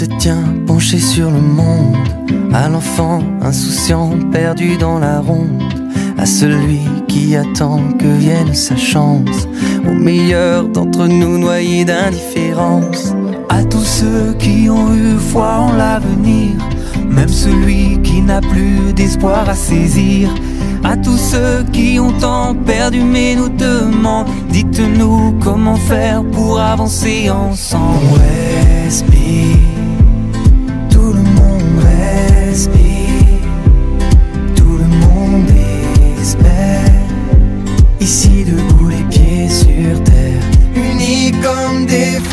Se tient penché sur le monde, à l'enfant insouciant perdu dans la ronde, à celui qui attend que vienne sa chance, au meilleur d'entre nous noyés d'indifférence, à tous ceux qui ont eu foi en l'avenir, même celui qui n'a plus d'espoir à saisir. À tous ceux qui ont tant perdu mais nous demandent Dites-nous comment faire pour avancer ensemble respire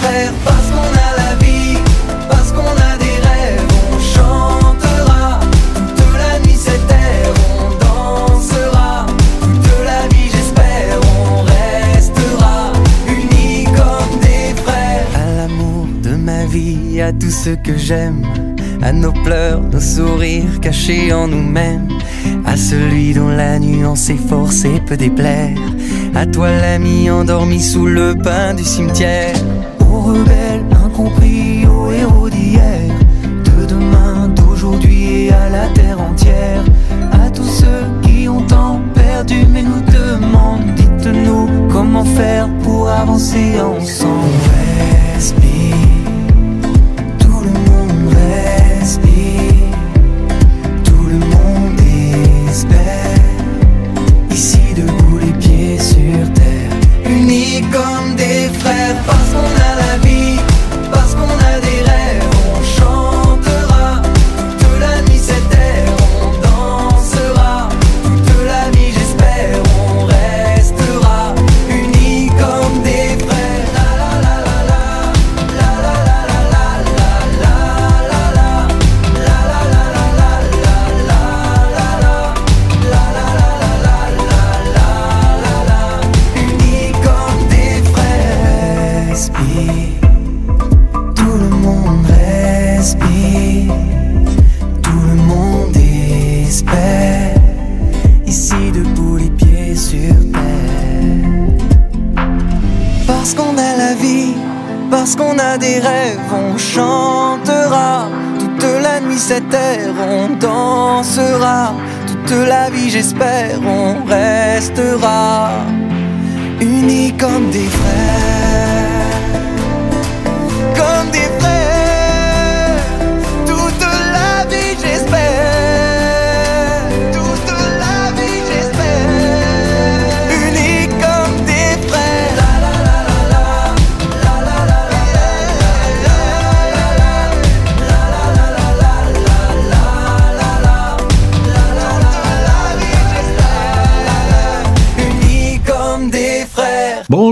Parce qu'on a la vie Parce qu'on a des rêves On chantera. Toute la nuit cette terre On dansera. Toute la vie j'espère On restera Unis comme des frères. À l'amour de ma vie À tous ceux que j'aime à nos pleurs, nos sourires cachés en nous-mêmes, à celui dont la nuance est forcée peut déplaire, à toi l'ami endormi sous le pain du cimetière, rebelles incompris, aux héros d'hier, de demain, d'aujourd'hui et à la terre entière, à tous ceux qui ont tant perdu mais nous demandent, dites-nous comment faire pour avancer ensemble. Respire. Tout le monde respire, tout le monde espère. Ici debout les pieds sur terre, unis comme des frères, parce dansera. Toute la vie, j'espère, on restera unis comme des frères,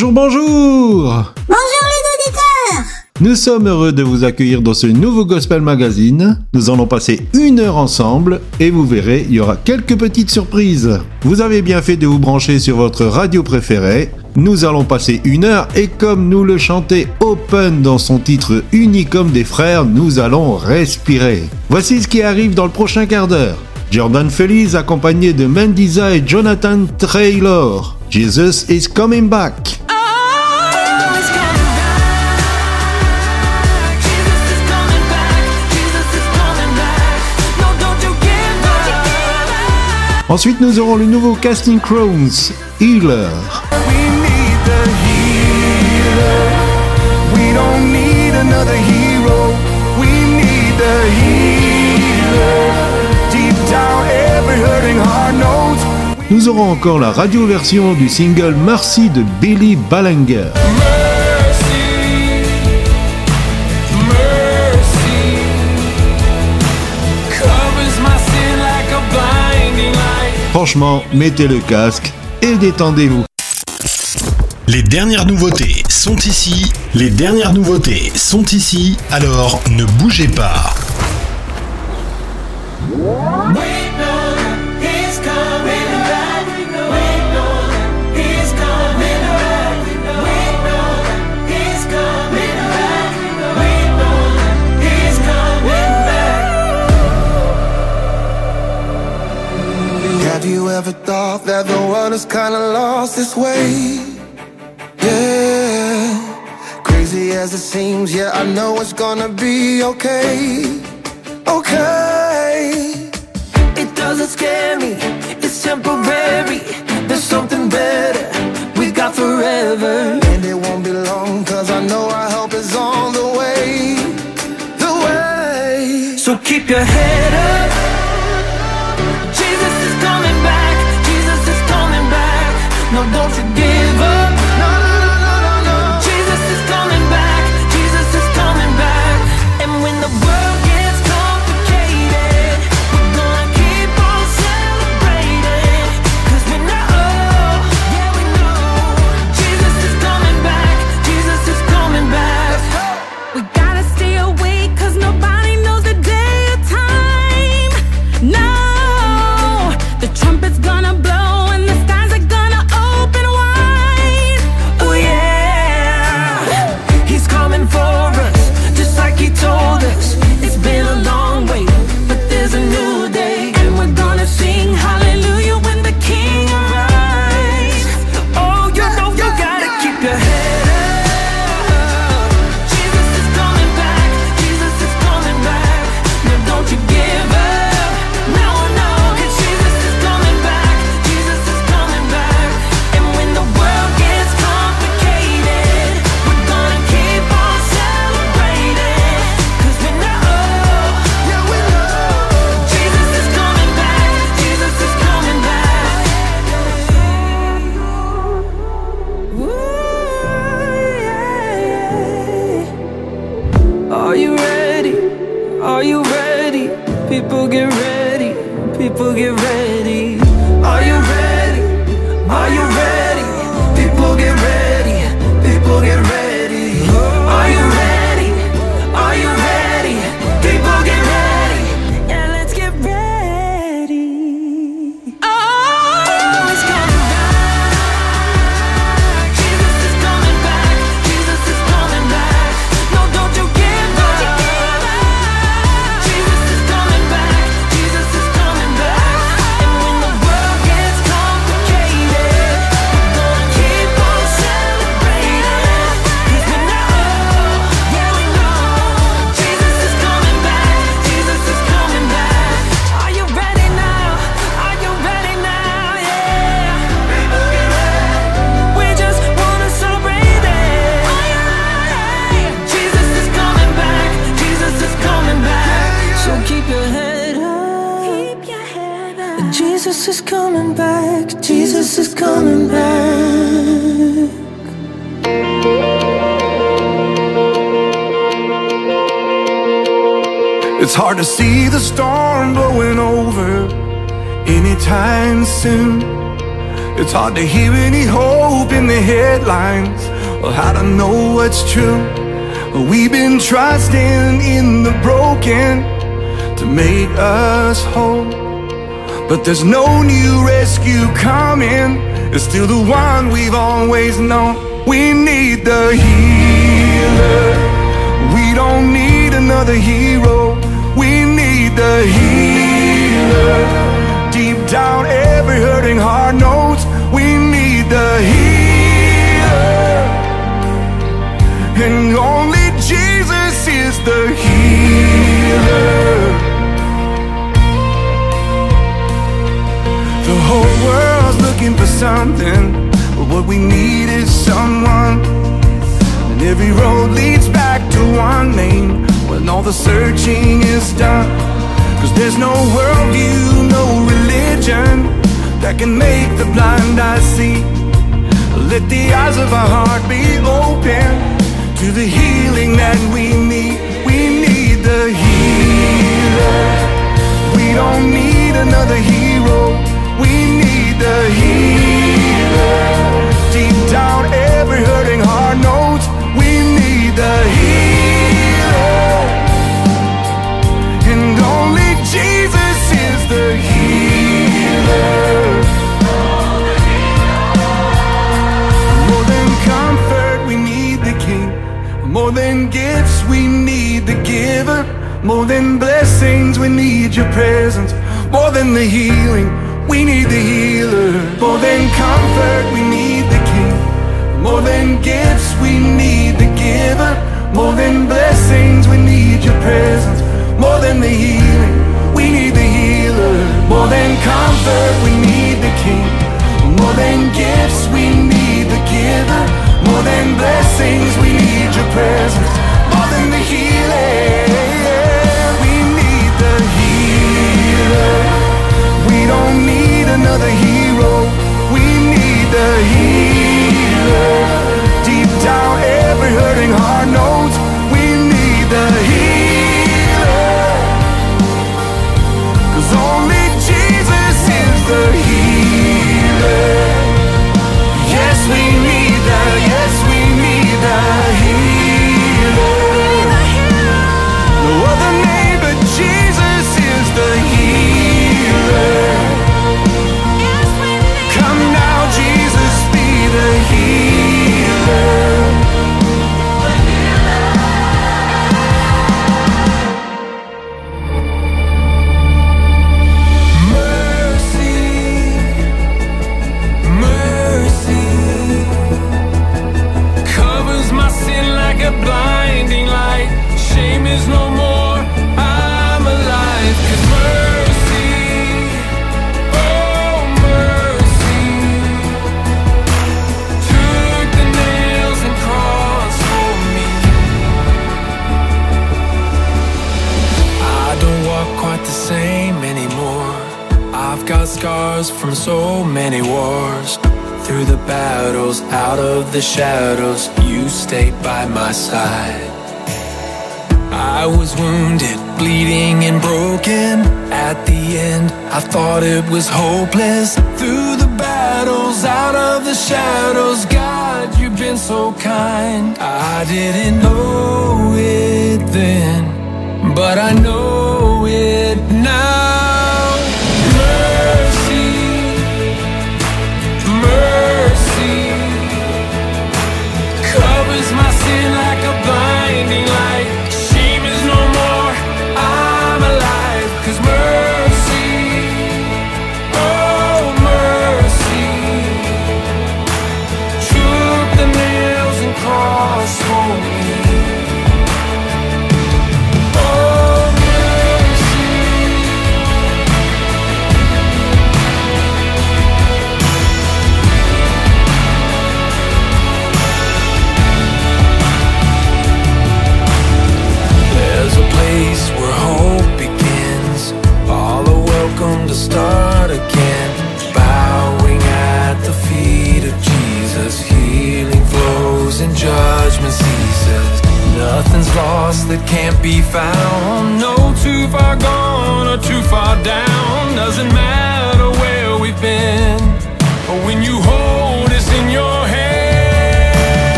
Bonjour, bonjour Bonjour les auditeurs Nous sommes heureux de vous accueillir dans ce nouveau Gospel Magazine. Nous allons passer une heure ensemble et vous verrez, il y aura quelques petites surprises. Vous avez bien fait de vous brancher sur votre radio préférée. Nous allons passer une heure et comme nous le chantait Open dans son titre Unis comme des frères, nous allons respirer. Voici ce qui arrive dans le prochain quart d'heure. Jordan Feliz accompagné de Mendiza et Jonathan Traylor. Jesus is coming back. Ensuite, nous aurons le nouveau Casting Crowns, Healer. Nous aurons encore la radio version du single Mercy de Billy Ballinger. Franchement, mettez le casque et détendez-vous. Les dernières nouveautés sont ici. Les dernières nouveautés sont ici. Alors ne bougez pas. The world is kinda lost this way? Yeah, crazy as it seems, yeah, I know it's gonna be okay. Okay, it doesn't scare me, it's temporary. There's something better we got forever. And it won't be long, cause I know our help is on the way. The way. So keep your head up. Don't you what's true. We've been trusting in the broken To make us whole. But there's no new rescue coming. It's still the one we've always known. We need the healer. We don't need another hero. We need the healer. Deep down every hurting heart knows we need the healer and only Jesus is the healer. The whole world's looking for something, but what we need is someone. And every road leads back to one name when all the searching is done. Cause there's no worldview, no religion that can make the blind eyes see. Let the eyes of our heart be open to the healing that we need. We need the healer. We don't need another hero. We need the healer. Deep down, every hurting heart knows we need the healer. More than gifts, we need the giver. More than blessings, we need your presence. More than the healing, we need the healer. More than comfort, we need the king. More than gifts, we need the giver. More than blessings, we need your presence. More than the healing, we need the healer. More than comfort, we need the king. More than gifts, we need the giver. More than blessings, we need your presence. More than the healing.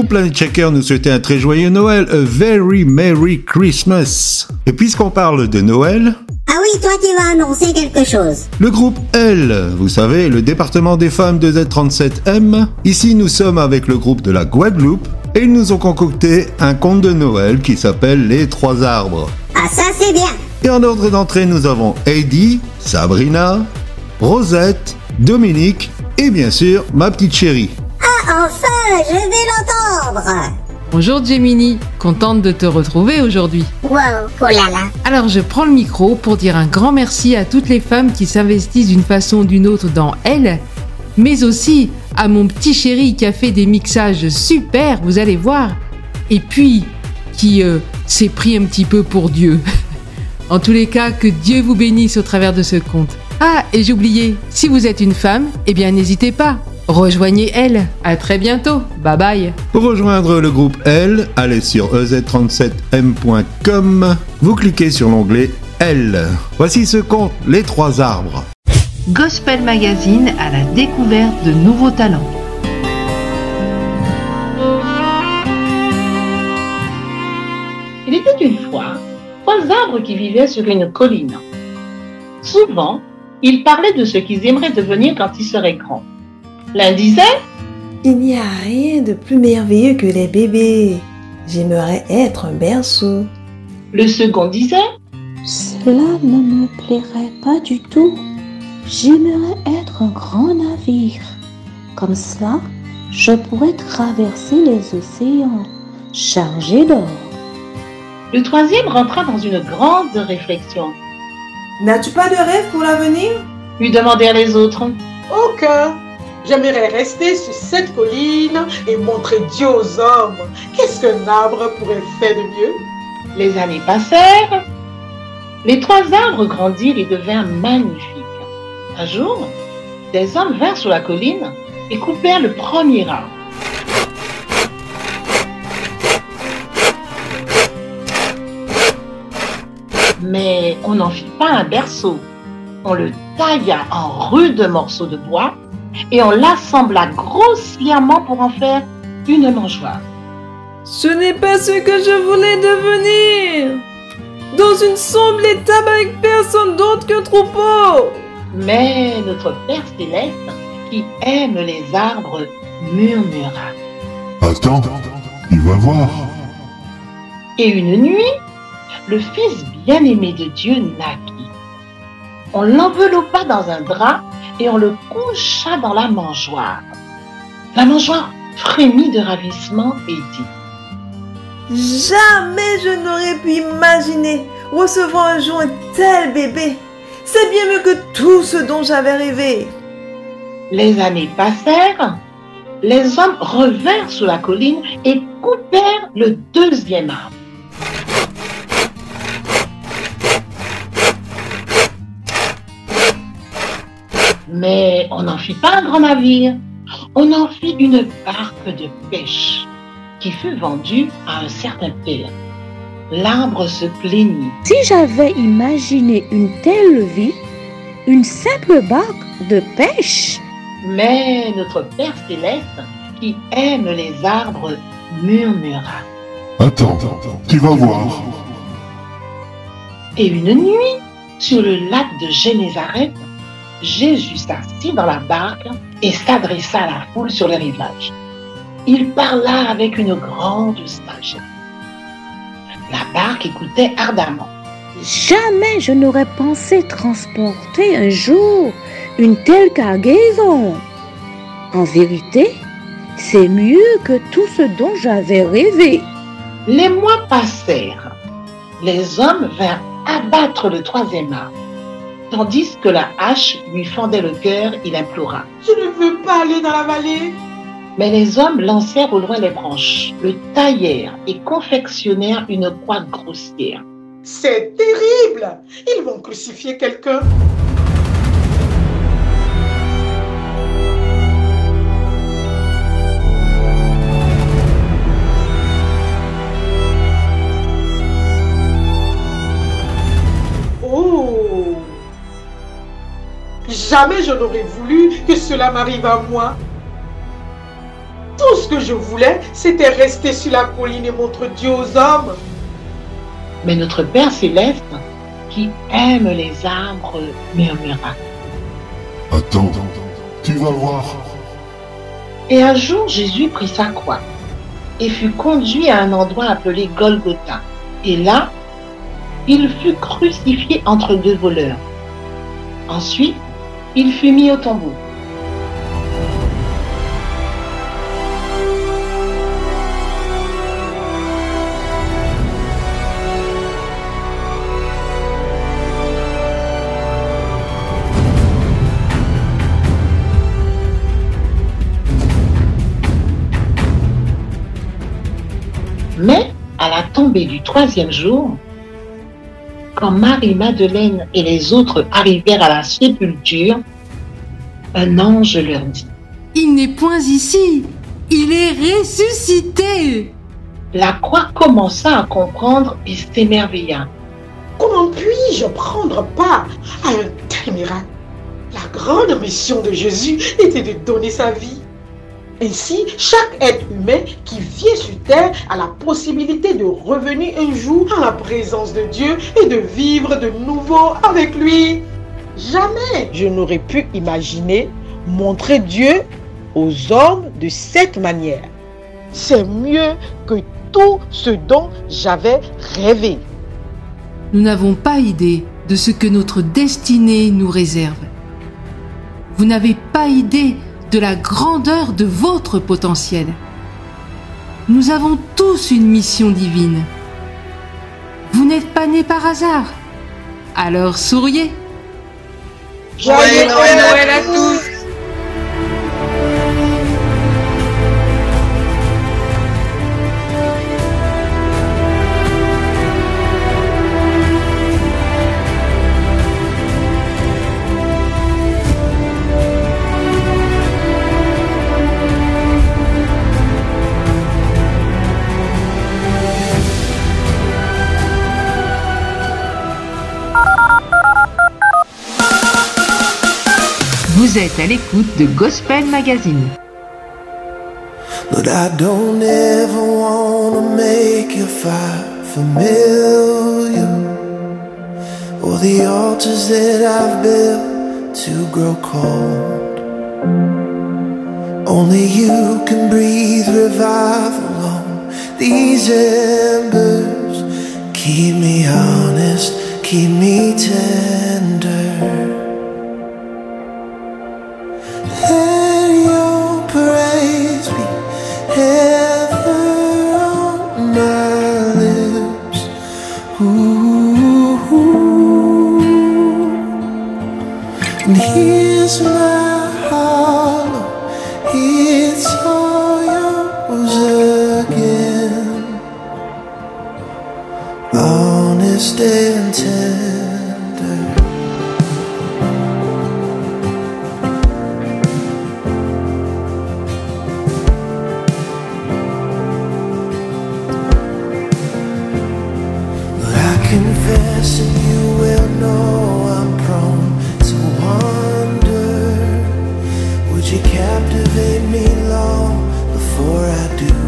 Groupe Planet Checker nous souhaitait un très joyeux Noël, a very Merry Christmas. Et puisqu'on parle de Noël, Ah oui, toi tu vas annoncer quelque chose. le groupe L, vous savez, le département des femmes de Z37M, ici nous sommes avec le groupe de la Guadeloupe, et ils nous ont concocté un conte de Noël qui s'appelle Les Trois Arbres. Ah ça c'est bien. Et en ordre d'entrée, nous avons Heidi, Sabrina, Rosette, Dominique et bien sûr ma petite chérie. Enfin, je vais l'entendre. Bonjour Gemini, contente de te retrouver aujourd'hui. Wow, oh là là. Alors je prends le micro pour dire un grand merci à toutes les femmes qui s'investissent d'une façon ou d'une autre dans Elle, mais aussi à mon petit chéri qui a fait des mixages super, vous allez voir, et puis qui euh, s'est pris un petit peu pour Dieu. en tous les cas, que Dieu vous bénisse au travers de ce conte. Ah, et oublié, si vous êtes une femme, eh bien n'hésitez pas, rejoignez Elle. À très bientôt, bye bye. Pour rejoindre le groupe L, allez sur E ez37m.com, vous cliquez sur l'onglet L. Voici ce conte, Les Trois Arbres. Gospel Magazine à la découverte de nouveaux talents. Il était une fois trois arbres qui vivaient sur une colline. Souvent, ils parlaient de ce qu'ils aimeraient devenir quand ils seraient grands. L'un disait Il n'y a rien de plus merveilleux que les bébés. J'aimerais être un berceau. Le second disait Cela ne me plairait pas du tout. J'aimerais être un grand navire. Comme cela, je pourrais traverser les océans chargé d'or. Le troisième rentra dans une grande réflexion. N'as-tu pas de rêve pour l'avenir? Lui demandèrent les autres. Aucun. J'aimerais rester sur cette colline et montrer Dieu aux hommes. Qu'est-ce qu'un arbre pourrait faire de mieux? Les années passèrent. Les trois arbres grandirent et devinrent magnifiques. Un jour, des hommes vinrent sur la colline et coupèrent le premier arbre. Mais on n'en fit pas un berceau. On le tailla en rudes morceaux de bois et on l'assembla grossièrement pour en faire une mangeoire. Ce n'est pas ce que je voulais devenir Dans une sombre étape avec personne d'autre qu'un troupeau Mais notre Père céleste, qui aime les arbres, murmura. Attends, il va voir. Et une nuit, le Fils bien-aimé de Dieu naquit. On l'enveloppa dans un drap et on le coucha dans la mangeoire. La mangeoire frémit de ravissement et dit Jamais je n'aurais pu imaginer recevoir un jour un tel bébé. C'est bien mieux que tout ce dont j'avais rêvé. Les années passèrent, les hommes revinrent sur la colline et coupèrent le deuxième arbre. Mais on n'en fit pas un grand navire, on en fit une barque de pêche qui fut vendue à un certain père. L'arbre se plaignit. Si j'avais imaginé une telle vie, une simple barque de pêche, Mais notre Père céleste, qui aime les arbres, murmura. Attends, tu vas voir. Et une nuit, sur le lac de Génézareth, Jésus s'assit dans la barque et s'adressa à la foule sur le rivage. Il parla avec une grande sagesse. La barque écoutait ardemment. jamais je n'aurais pensé transporter un jour une telle cargaison. En vérité, c'est mieux que tout ce dont j'avais rêvé. Les mois passèrent. Les hommes vinrent abattre le troisième arbre. Tandis que la hache lui fendait le cœur, il implora. Je ne veux pas aller dans la vallée? Mais les hommes lancèrent au loin les branches, le taillèrent et confectionnèrent une croix grossière. C'est terrible. Ils vont crucifier quelqu'un. Jamais je n'aurais voulu que cela m'arrive à moi. Tout ce que je voulais, c'était rester sur la colline et montrer Dieu aux hommes. Mais notre Père céleste, qui aime les arbres, murmura. Attends, tu vas voir. Et un jour, Jésus prit sa croix et fut conduit à un endroit appelé Golgotha. Et là, il fut crucifié entre deux voleurs. Ensuite, il fut mis au tombeau. Mais à la tombée du troisième jour, quand Marie-Madeleine et les autres arrivèrent à la sépulture, un ange leur dit Il n'est point ici, il est ressuscité. La croix commença à comprendre et s'émerveilla. Comment puis-je prendre part à un tel miracle? La grande mission de Jésus était de donner sa vie. Ainsi, chaque être humain qui vient sur terre a la possibilité de revenir un jour à la présence de Dieu et de vivre de nouveau avec lui. Jamais je n'aurais pu imaginer montrer Dieu aux hommes de cette manière. C'est mieux que tout ce dont j'avais rêvé. Nous n'avons pas idée de ce que notre destinée nous réserve. Vous n'avez pas idée de la grandeur de votre potentiel. Nous avons tous une mission divine. Vous n'êtes pas nés par hasard. Alors souriez. Joyeux Noël à tous Vous êtes à l'écoute de Gospel Magazine. But I don't ever wanna make you fight familiar Or the altars that I've built to grow cold. Only you can breathe revival on. These embers Keep me honest, keep me tender me long before I do?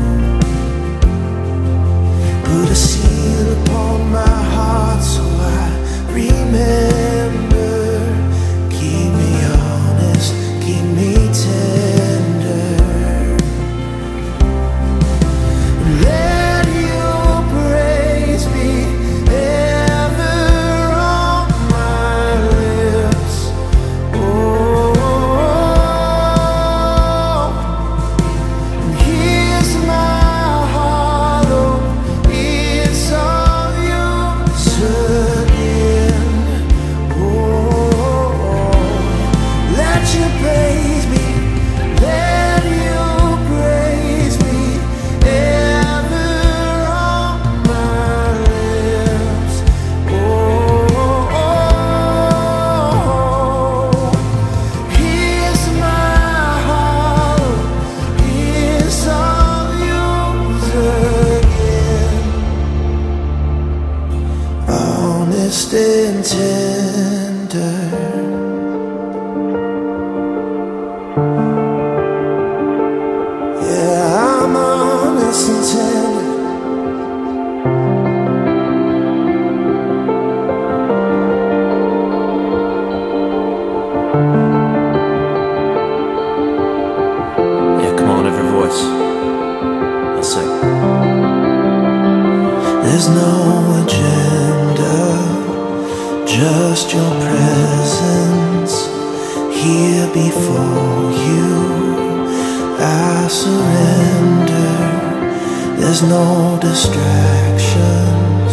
There's no distractions.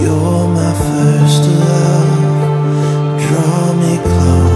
You're my first love. Draw me closer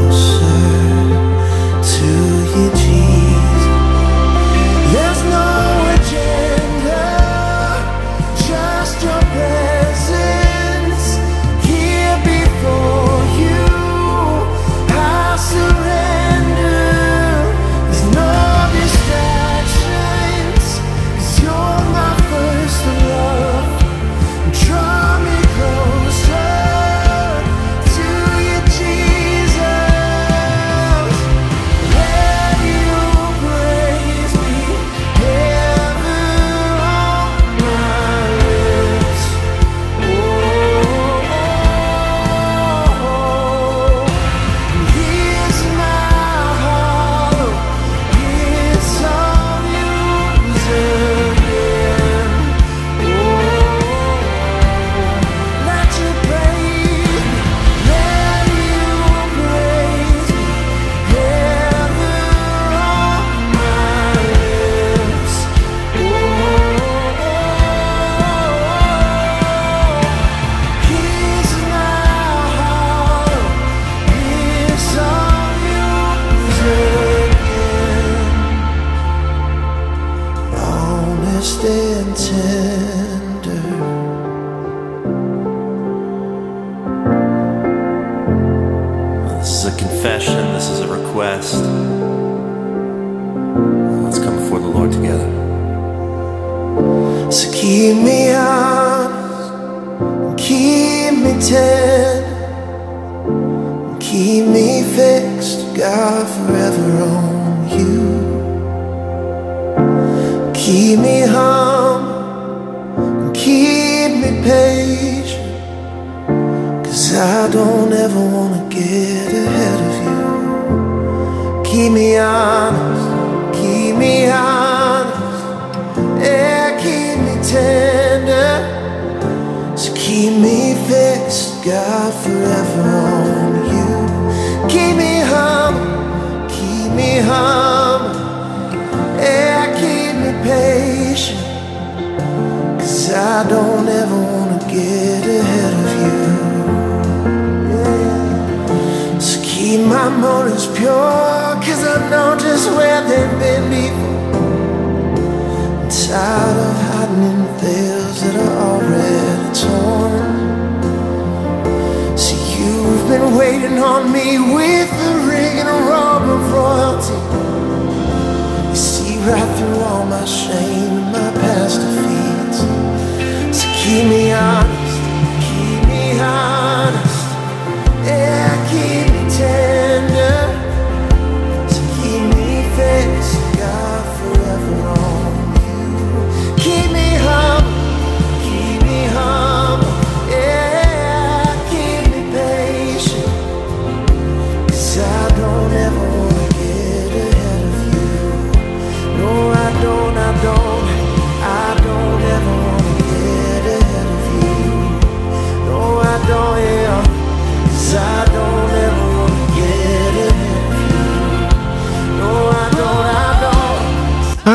keep me fixed, God, forever on you. Keep me humble, keep me patient, cause I don't ever wanna get ahead of you. Keep me honest, keep me honest. Yeah, keep me tender. So keep me fixed, God, forever on me humble. Yeah, keep me patient. Cause I don't ever wanna get ahead of you. So keep my motives pure, cause I know just where they've been before. Tired of hiding in the veils that are already torn. See, you've been waiting on me with the of royalty. You see right through all my shame and my past defeats. So keep me honest,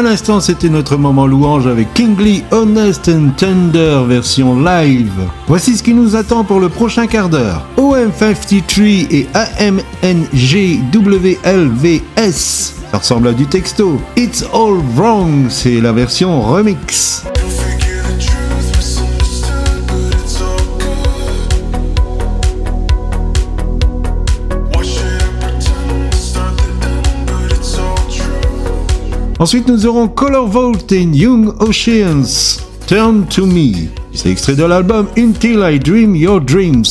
l'instant, c'était notre moment louange avec Kingly Honest and Tender version live. Voici ce qui nous attend pour le prochain quart d'heure. OM53 et AMNGWLVS. Ça ressemble à du texto. It's All Wrong, c'est la version remix. Ensuite, nous aurons Color Vault et Young Oceans. Turn to Me. C'est extrait de l'album Until I Dream Your Dreams.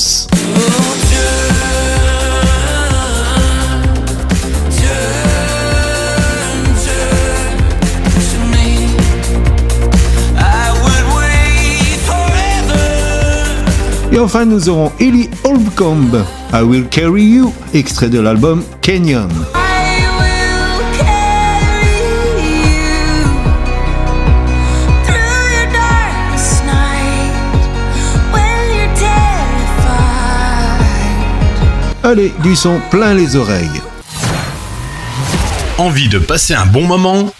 Et enfin, nous aurons Ellie Holcomb, I Will Carry You, extrait de l'album Canyon. Allez, du son plein les oreilles. Envie de passer un bon moment?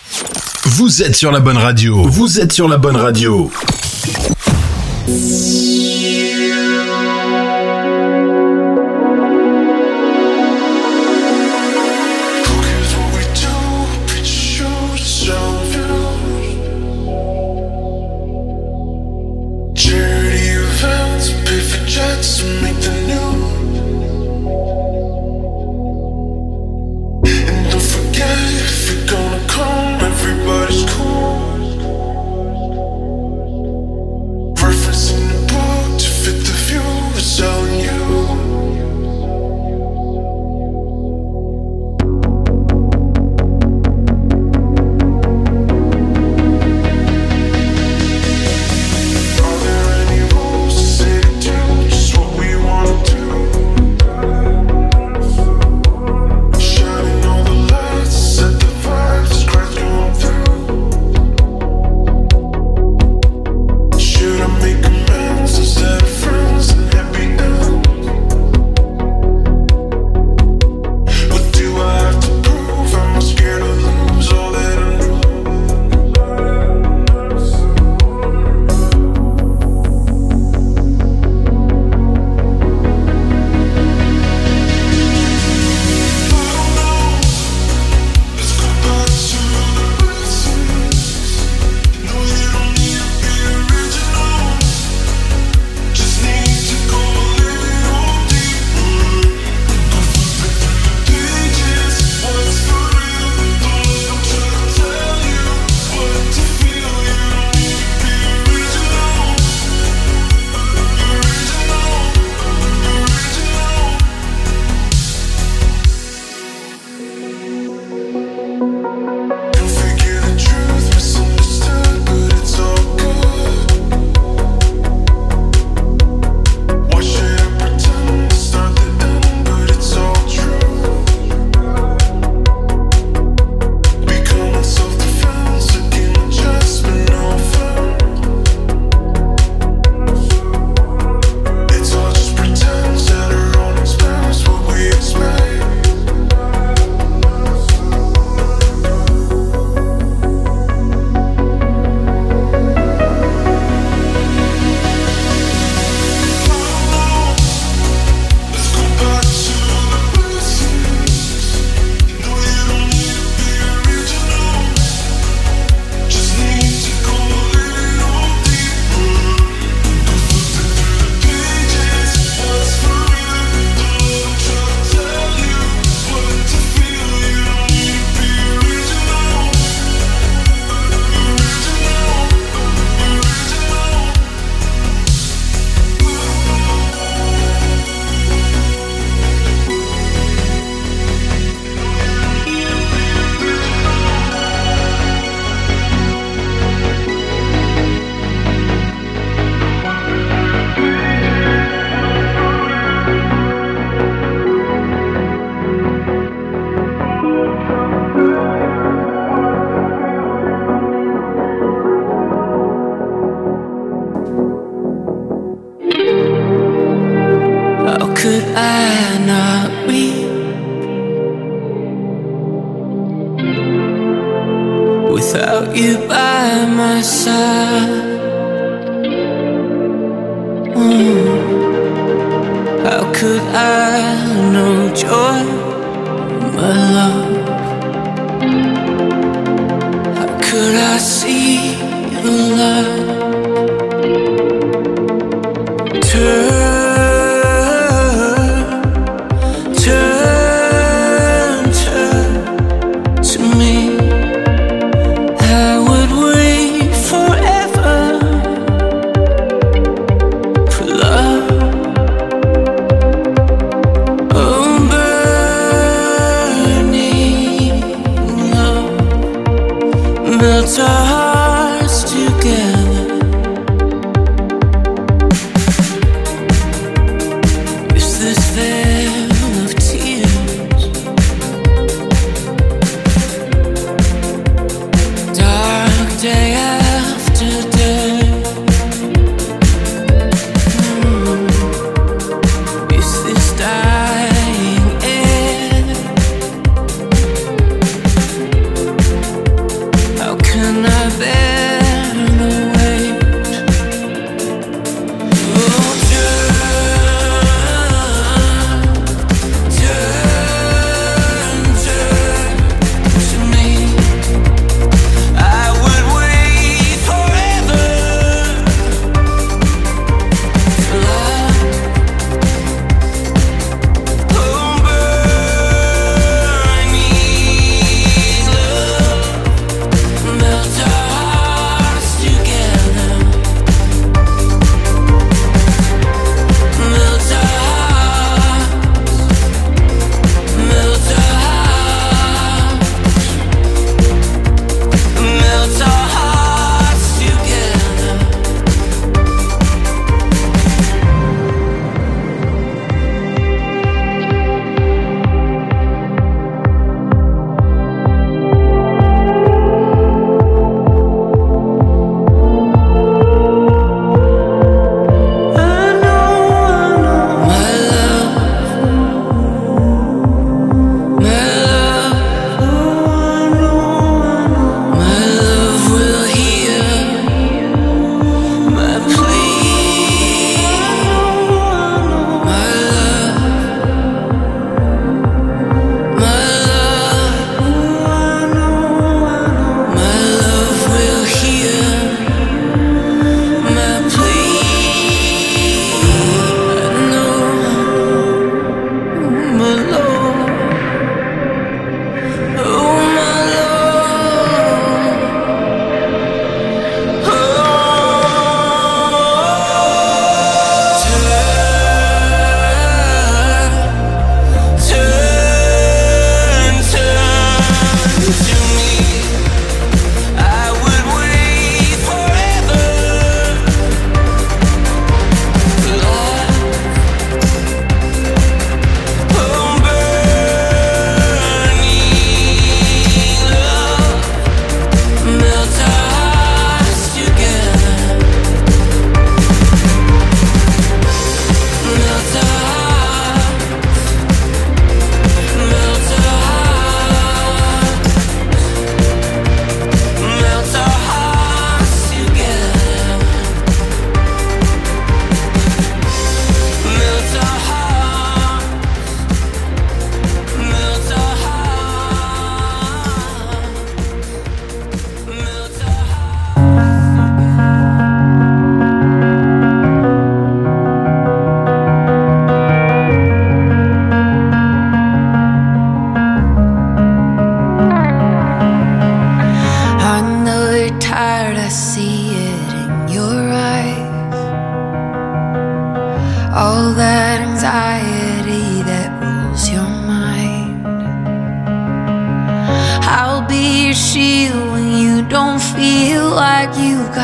Vous êtes sur la bonne radio. Vous êtes sur la bonne radio.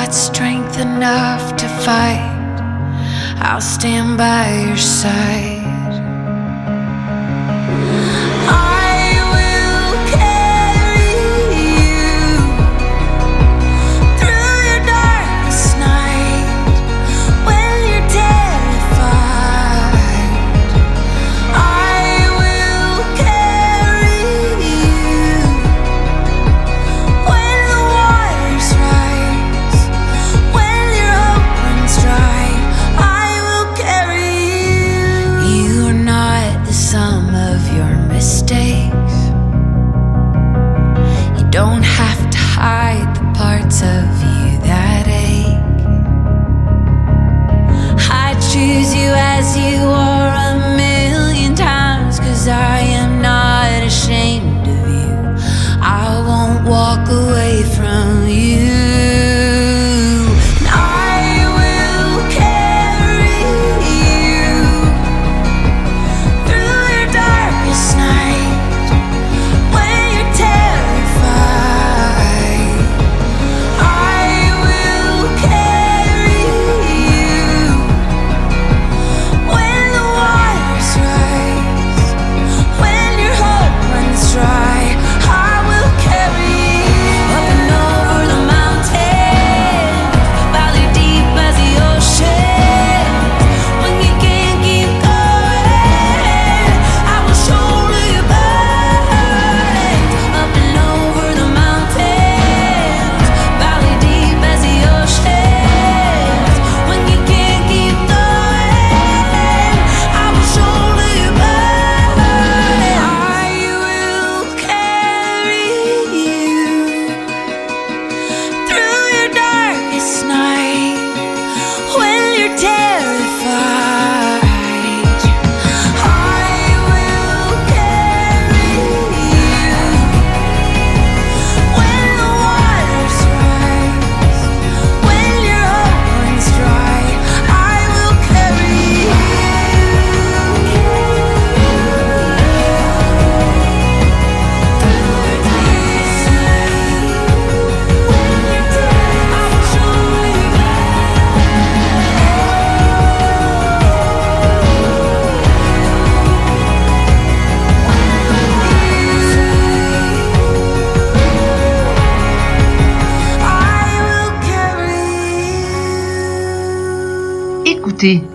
got strength enough to fight, I'll stand by your side.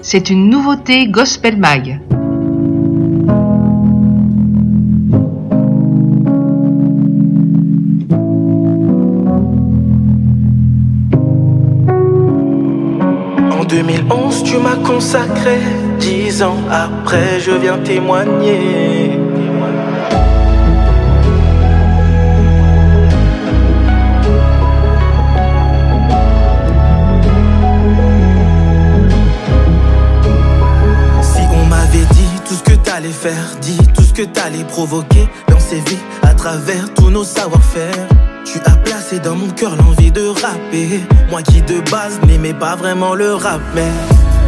C'est une nouveauté Gospel Mag. En 2011, tu m'as consacré. Dix ans après, je viens témoigner. Dit tout ce que t'allais provoquer dans ces vies à travers tous nos savoir-faire. Tu as placé dans mon cœur l'envie de rapper. Moi qui de base n'aimais pas vraiment le rap, mais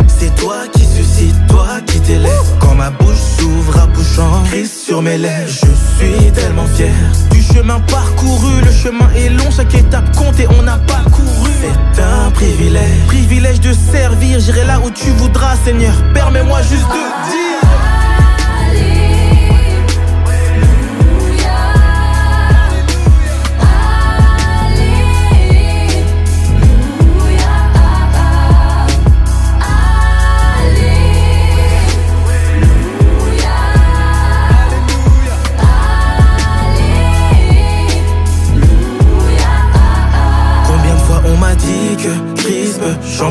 c'est toi qui suscite, toi qui t'élève. Quand ma bouche s'ouvre à bouchant, Christ sur mes lèvres. Je suis tellement fier du chemin parcouru. Le chemin est long, chaque étape compte et on n'a pas couru. C'est un privilège, privilège de servir. J'irai là où tu voudras, Seigneur. Permets-moi juste de dire.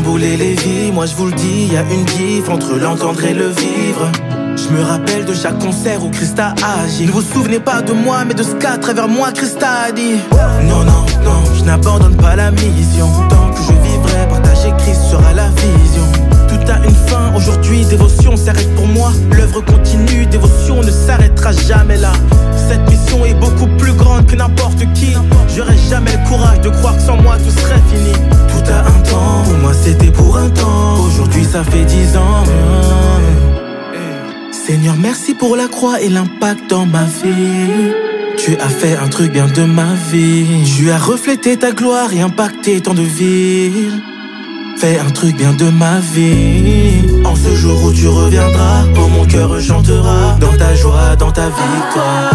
Chambouler les vies Moi je vous le dis, y a une gifle entre l'entendre et le vivre. Je me rappelle de chaque concert où Christ a agi. Ne vous souvenez pas de moi mais de ce qu'à travers moi Christ a dit. Non, non, non, je n'abandonne pas la mission. Tant que je vivrai, partager Christ sera la vision. Tout a une fin, aujourd'hui dévotion s'arrête pour moi. L'œuvre continue, dévotion ne s'arrêtera jamais là Cette mission est beaucoup plus grande que n'importe qui J'aurais jamais le courage de croire que sans moi tout serait fini Tout a un temps, pour moi c'était pour un temps Aujourd'hui ça fait dix ans Seigneur, merci pour la croix et l'impact dans ma vie. Tu as fait un truc bien de ma vie. Tu as reflété ta gloire et impacté tant de villes. Fais un truc bien de ma vie. Ce jour où tu reviendras, oh mon cœur chantera. Dans ta joie, dans ta victoire.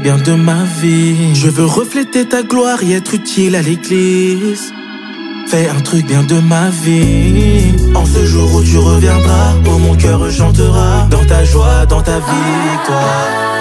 Bien de ma vie. Je veux refléter ta gloire et être utile à l'église. Fais un truc bien de ma vie. En ce jour où tu reviendras, oh mon cœur chantera. Dans ta joie, dans ta victoire.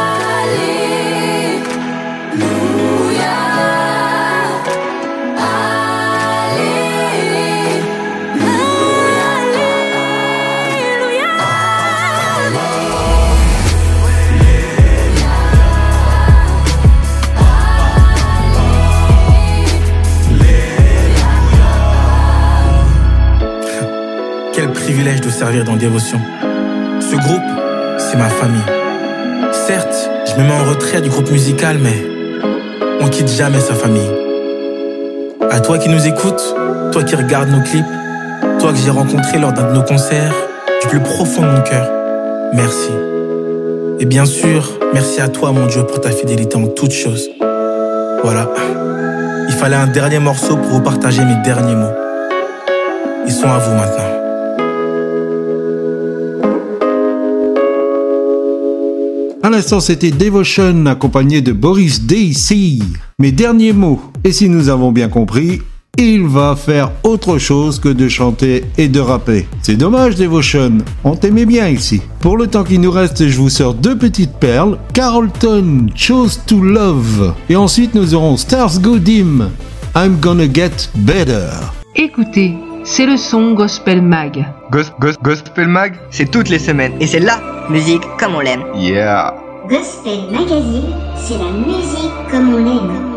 De servir dans Dévotion. Ce groupe, c'est ma famille. Certes, je me mets en retrait du groupe musical, mais on quitte jamais sa famille. À toi qui nous écoutes, toi qui regardes nos clips, toi que j'ai rencontré lors d'un de nos concerts, du plus profond de mon cœur, merci. Et bien sûr, merci à toi, mon Dieu, pour ta fidélité en toutes choses. Voilà. Il fallait un dernier morceau pour vous partager mes derniers mots. Ils sont à vous maintenant. L'instant, c'était Devotion accompagné de Boris Daisy. Mes derniers mots. Et si nous avons bien compris, il va faire autre chose que de chanter et de rapper. C'est dommage, Devotion. On t'aimait bien ici. Pour le temps qui nous reste, je vous sors deux petites perles. Carlton, Chose to Love. Et ensuite, nous aurons Stars Go Dim. I'm gonna get better. Écoutez, c'est le son Gospel Mag. Gos- gos- Gospel Mag, c'est toutes les semaines. Et c'est la musique comme on l'aime. Yeah. Gospel Magazine, c'est la musique comme on l'aime.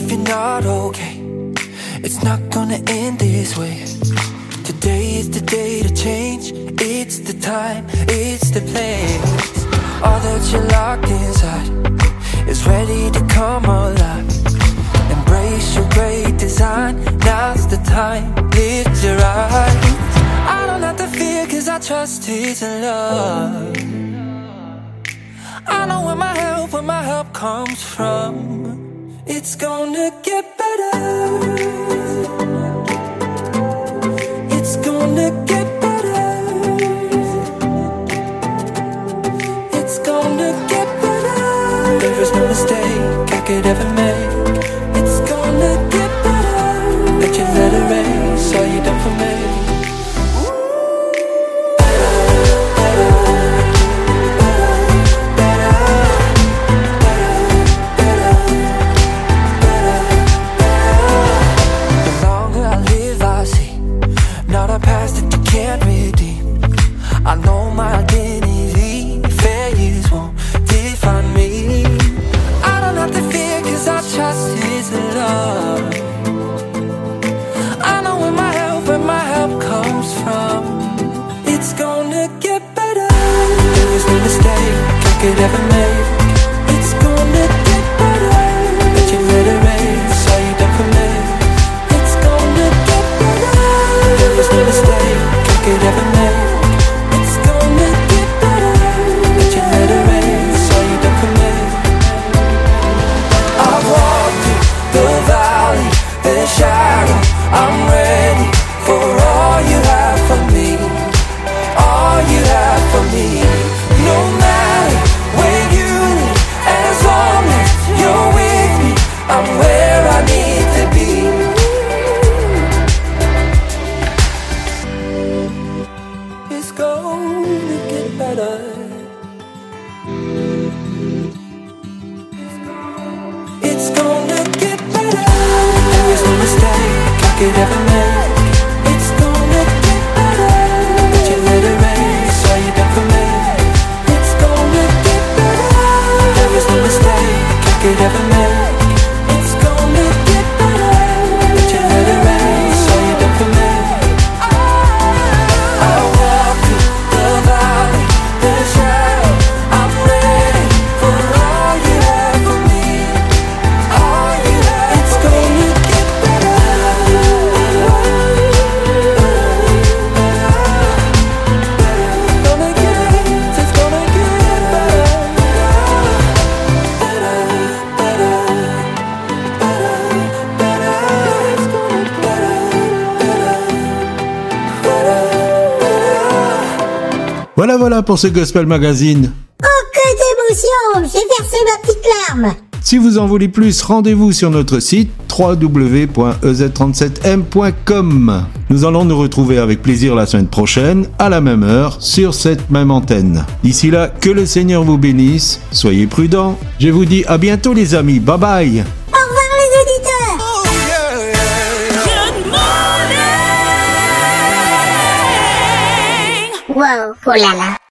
If you're not okay. It's not gonna end this way. Today is the day to change. It's the time, it's the place. All that you're locked inside is ready to come alive. Embrace your great design. Now's the time. Lift your eyes. I don't have to fear cause I trust His love. I know where my help, where my help comes from. It's gonna get better. It's gonna get better. It's gonna get better. There is no mistake I could ever make. Pour ce Gospel Magazine. Oh, que d'émotion J'ai versé ma petite larme Si vous en voulez plus, rendez-vous sur notre site www.ez37m.com. Nous allons nous retrouver avec plaisir la semaine prochaine, à la même heure, sur cette même antenne. D'ici là, que le Seigneur vous bénisse, soyez prudents. Je vous dis à bientôt les amis, bye bye Au revoir les auditeurs Wow, oh là là